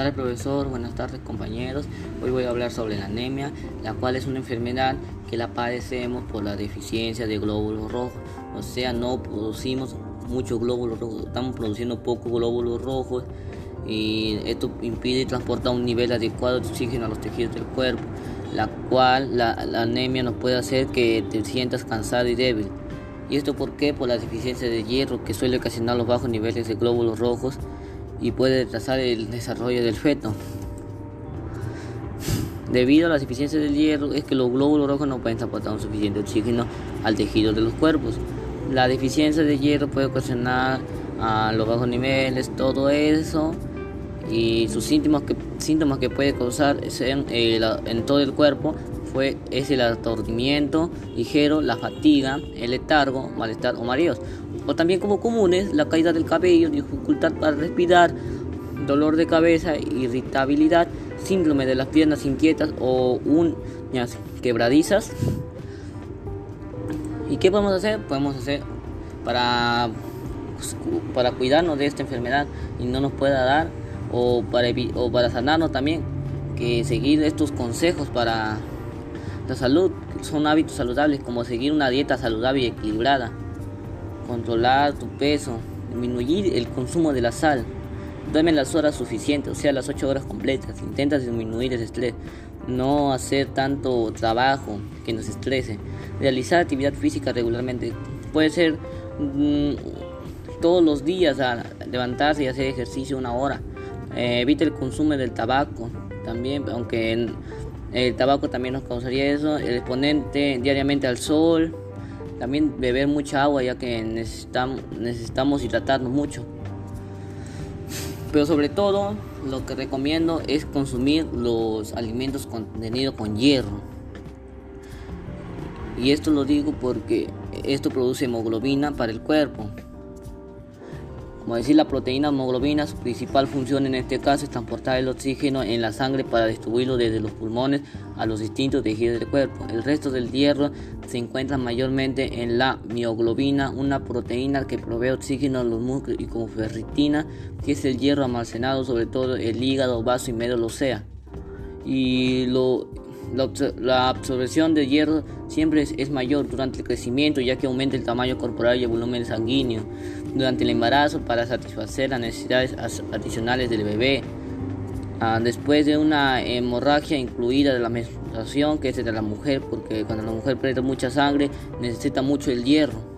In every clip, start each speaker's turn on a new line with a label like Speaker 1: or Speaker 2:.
Speaker 1: tardes profesor, buenas tardes compañeros. Hoy voy a hablar sobre la anemia, la cual es una enfermedad que la padecemos por la deficiencia de glóbulos rojos. O sea, no producimos muchos glóbulos rojos, estamos produciendo pocos glóbulos rojos y esto impide transportar un nivel adecuado de oxígeno a los tejidos del cuerpo, la cual la, anemia nos puede hacer que te sientas cansado y débil. ¿Y esto por qué? Por la deficiencia de hierro que suele ocasionar los bajos niveles de glóbulos rojos y puede retrasar el desarrollo del feto. Debido a la deficiencia del hierro es que los glóbulos rojos no pueden transportar un suficiente oxígeno al tejido de los cuerpos. La deficiencia de hierro puede ocasionar a los bajos niveles, todo eso y sus síntomas que, síntomas que puede causar eh, en todo el cuerpo fue, es el aturdimiento ligero, la fatiga, el letargo, malestar o mareos. O también como comunes, la caída del cabello, dificultad para respirar, dolor de cabeza, irritabilidad, síndrome de las piernas inquietas o uñas quebradizas. ¿Y qué podemos hacer? Podemos hacer para, para cuidarnos de esta enfermedad y no nos pueda dar o para, o para sanarnos también, que seguir estos consejos para la salud son hábitos saludables como seguir una dieta saludable y equilibrada, controlar tu peso, disminuir el consumo de la sal, duerme las horas suficientes, o sea, las 8 horas completas, intenta disminuir el estrés, no hacer tanto trabajo que nos estrese, realizar actividad física regularmente, puede ser mm, todos los días a levantarse y hacer ejercicio una hora, eh, evita el consumo del tabaco también, aunque el tabaco también nos causaría eso, el exponente diariamente al sol, también beber mucha agua ya que necesitamos, hidratarnos mucho. Pero sobre todo lo que recomiendo es consumir los alimentos contenidos con hierro. Y esto lo digo porque esto produce hemoglobina para el cuerpo. Como decir, la proteína hemoglobina, su principal función en este caso es transportar el oxígeno en la sangre para distribuirlo desde los pulmones a los distintos tejidos del cuerpo. El resto del hierro se encuentra mayormente en la mioglobina, una proteína que provee oxígeno a los músculos y como ferritina, que es el hierro almacenado sobre todo el hígado, vaso y medio sea Y lo, la, absorción de hierro siempre es, mayor durante el crecimiento ya que aumenta el tamaño corporal y el volumen sanguíneo durante el embarazo para satisfacer las necesidades adicionales del bebé. Ah, después de una hemorragia incluida de la menstruación, que es de la mujer, porque cuando la mujer pierde mucha sangre necesita mucho el hierro.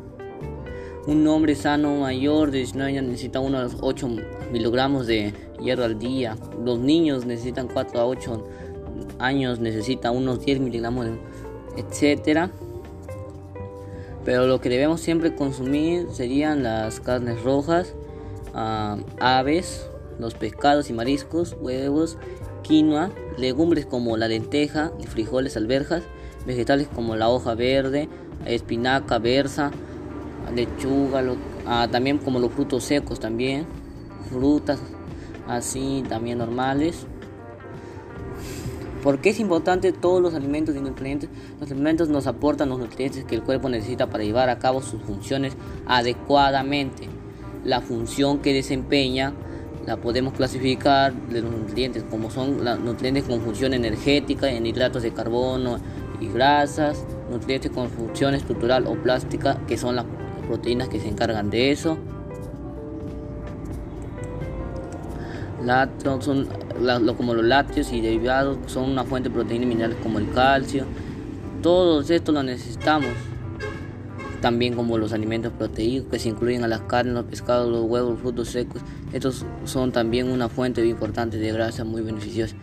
Speaker 1: Un hombre sano mayor de 19 años necesita unos 8 miligramos de hierro al día. Los niños necesitan 4 a 8 años necesita unos 10 miligramos, etcétera. Pero lo que debemos siempre consumir serían las carnes rojas, ah, aves, los pescados y mariscos, huevos, quinoa, legumbres como la lenteja y frijoles, alberjas, vegetales como la hoja verde, espinaca, berza, lechuga, ah, también como los frutos secos también, frutas así también normales. ¿Por qué es importante todos los alimentos y nutrientes? Los alimentos nos aportan los nutrientes que el cuerpo necesita para llevar a cabo sus funciones adecuadamente. La función que desempeña la podemos clasificar de los nutrientes como son los nutrientes con función energética, en hidratos de carbono y grasas, nutrientes con función estructural o plástica, que son las proteínas que se encargan de eso. son como los lácteos y derivados son una fuente de proteínas minerales como el calcio. Todos estos los necesitamos. También como los alimentos proteicos que se incluyen a las carnes, los pescados, los huevos, los frutos secos. Estos son también una fuente importante de grasa muy beneficiosa.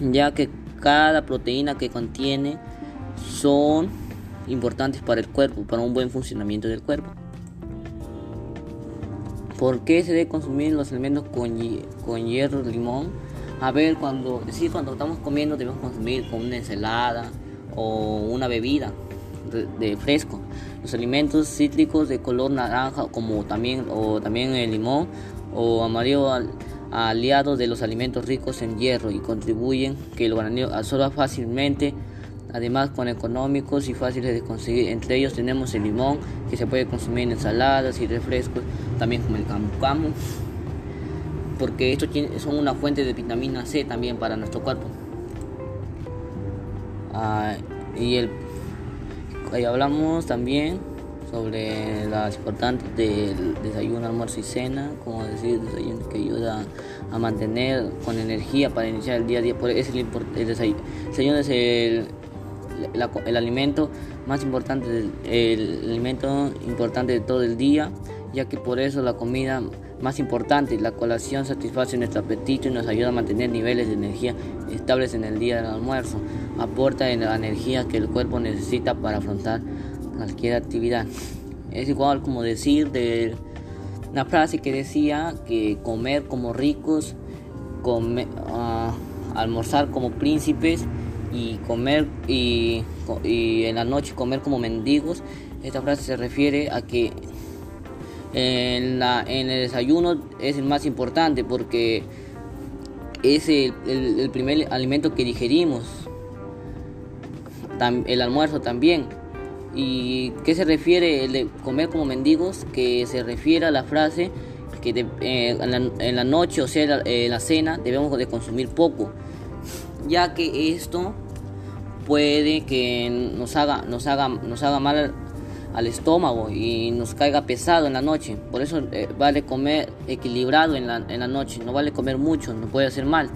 Speaker 1: Ya que cada proteína que contiene son importantes para el cuerpo, para un buen funcionamiento del cuerpo. ¿Por qué se debe consumir los alimentos con, con hierro, limón? A ver, cuando, sí, cuando estamos comiendo debemos consumir con una ensalada o una bebida de, fresco. Los alimentos cítricos de color naranja como también o también el limón o amarillo aliados de los alimentos ricos en hierro y contribuyen que el organismo absorba fácilmente además con económicos y fáciles de conseguir. Entre ellos tenemos el limón, que se puede consumir en ensaladas y refrescos, también como el camu porque estos son una fuente de vitamina C también para nuestro cuerpo. Ah, y el, ahí hablamos también sobre las importantes del desayuno, almuerzo y cena, como decir, desayuno que ayuda a mantener con energía para iniciar el día a día. Por eso el, el desayuno es el, el, alimento más importante, el alimento importante de todo el día, ya que por eso la comida más importante, la colación satisface nuestro apetito y nos ayuda a mantener niveles de energía estables en el día del almuerzo. Aporta la energía que el cuerpo necesita para afrontar cualquier actividad. Es igual como decir de una frase que decía que comer como ricos, comer, ah, almorzar como príncipes y comer y en la noche comer como mendigos. Esta frase se refiere a que en, la, en el desayuno es el más importante porque es el, el, primer alimento que digerimos. el almuerzo también. ¿Y qué se refiere el de comer como mendigos? Que se refiere a la frase que eh, en, la, noche, o sea, en la cena, debemos de consumir poco, ya que esto puede que nos haga, nos haga, nos haga mal al estómago y nos caiga pesado en la noche. Por eso eh, vale comer equilibrado en la, en la noche, no vale comer mucho, no puede hacer mal.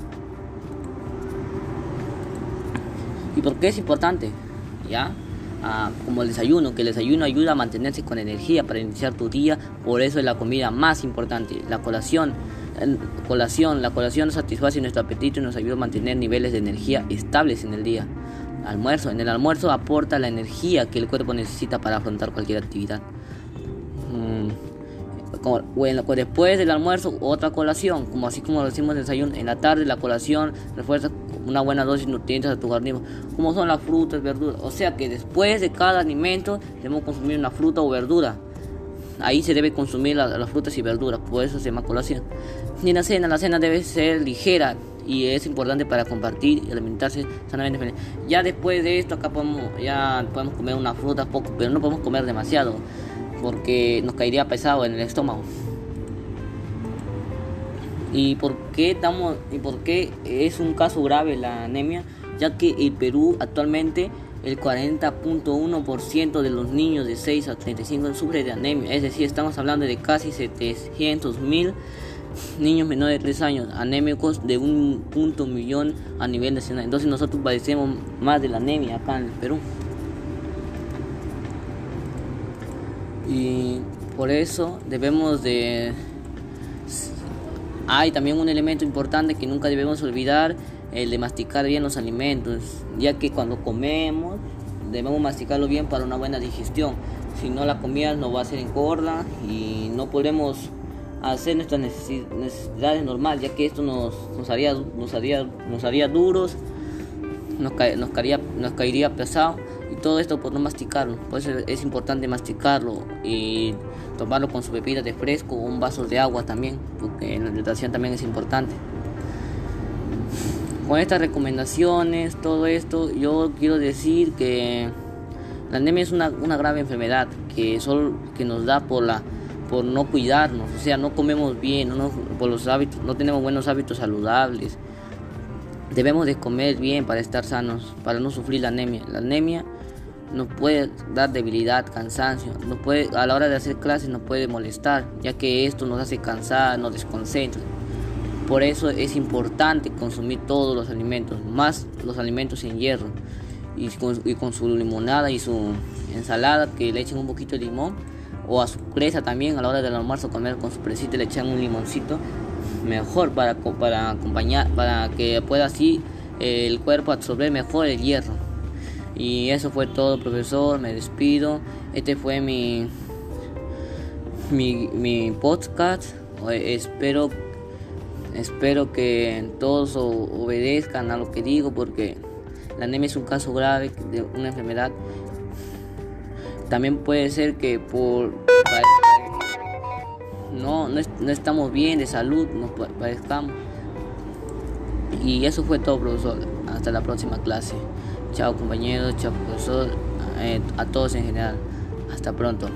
Speaker 1: ¿Y por qué es importante? ¿Ya? Ah, como el desayuno, que el desayuno ayuda a mantenerse con energía para iniciar tu día, por eso es la comida más importante. La colación, colación, la colación satisface nuestro apetito y nos ayuda a mantener niveles de energía estables en el día almuerzo. En el almuerzo aporta la energía que el cuerpo necesita para afrontar cualquier actividad. Mm, como, bueno, después del almuerzo, otra colación, como así como lo en el desayuno. En la tarde, la colación refuerza una buena dosis de nutrientes a tu organismo, como son las frutas, verduras. O sea que después de cada alimento debemos consumir una fruta o verdura. Ahí se debe consumir las frutas y verduras, por eso se llama colación. Y la cena, la cena debe ser ligera, y es importante para compartir y alimentarse sanamente. Ya después de esto acá podemos ya podemos comer una fruta poco, pero no podemos comer demasiado porque nos caería pesado en el estómago. ¿Y por qué estamos y por qué es un caso grave la anemia? Ya que el Perú actualmente el 40.1% de los niños de 6 a 35 sufren de anemia, es decir, estamos hablando de casi 700 mil niños menores de 3 años anémicos de un punto millón a nivel nacional. Entonces nosotros padecemos más de la anemia acá en el Perú. Y por eso debemos de... Hay también un elemento importante que nunca debemos olvidar, el de masticar bien los alimentos, ya que cuando comemos debemos masticarlo bien para una buena digestión. Si no la comida nos va a hacer engorda y no podemos hacer nuestras necesidades normales, ya que esto nos, nos, haría, nos, haría, nos haría duros, nos, nos, caería, nos caería pesado y todo esto por no masticarlo. Por eso es importante masticarlo y tomarlo con su bebida de fresco o un vaso de agua también, porque la hidratación también es importante. Con estas recomendaciones, todo esto, yo quiero decir que la anemia es una, una grave enfermedad que, solo, que nos da por la por no cuidarnos, o sea, no comemos bien, no por los hábitos, no tenemos buenos hábitos saludables. Debemos de comer bien para estar sanos, para no sufrir la anemia. La anemia nos puede dar debilidad, cansancio, nos puede, a la hora de hacer clases nos puede molestar, ya que esto nos hace cansar, nos desconcentra. Por eso es importante consumir todos los alimentos, más los alimentos sin hierro, y con, y con su limonada y su ensalada, que le echen un poquito de limón o a su presa también a la hora del almuerzo comer con su presita le echan un limoncito mejor para, para acompañar para que pueda así eh, el cuerpo absorber mejor el hierro. Y eso fue todo profesor me despido. Este fue mi mi, mi podcast. Espero espero que todos obedezcan a lo que digo porque la anemia es un caso grave de una enfermedad también puede ser que por no, no, estamos bien de salud, nos padezcamos. Y eso fue todo, profesor. Hasta la próxima clase. Chao, compañeros, chao, profesor, eh, a todos en general. Hasta pronto.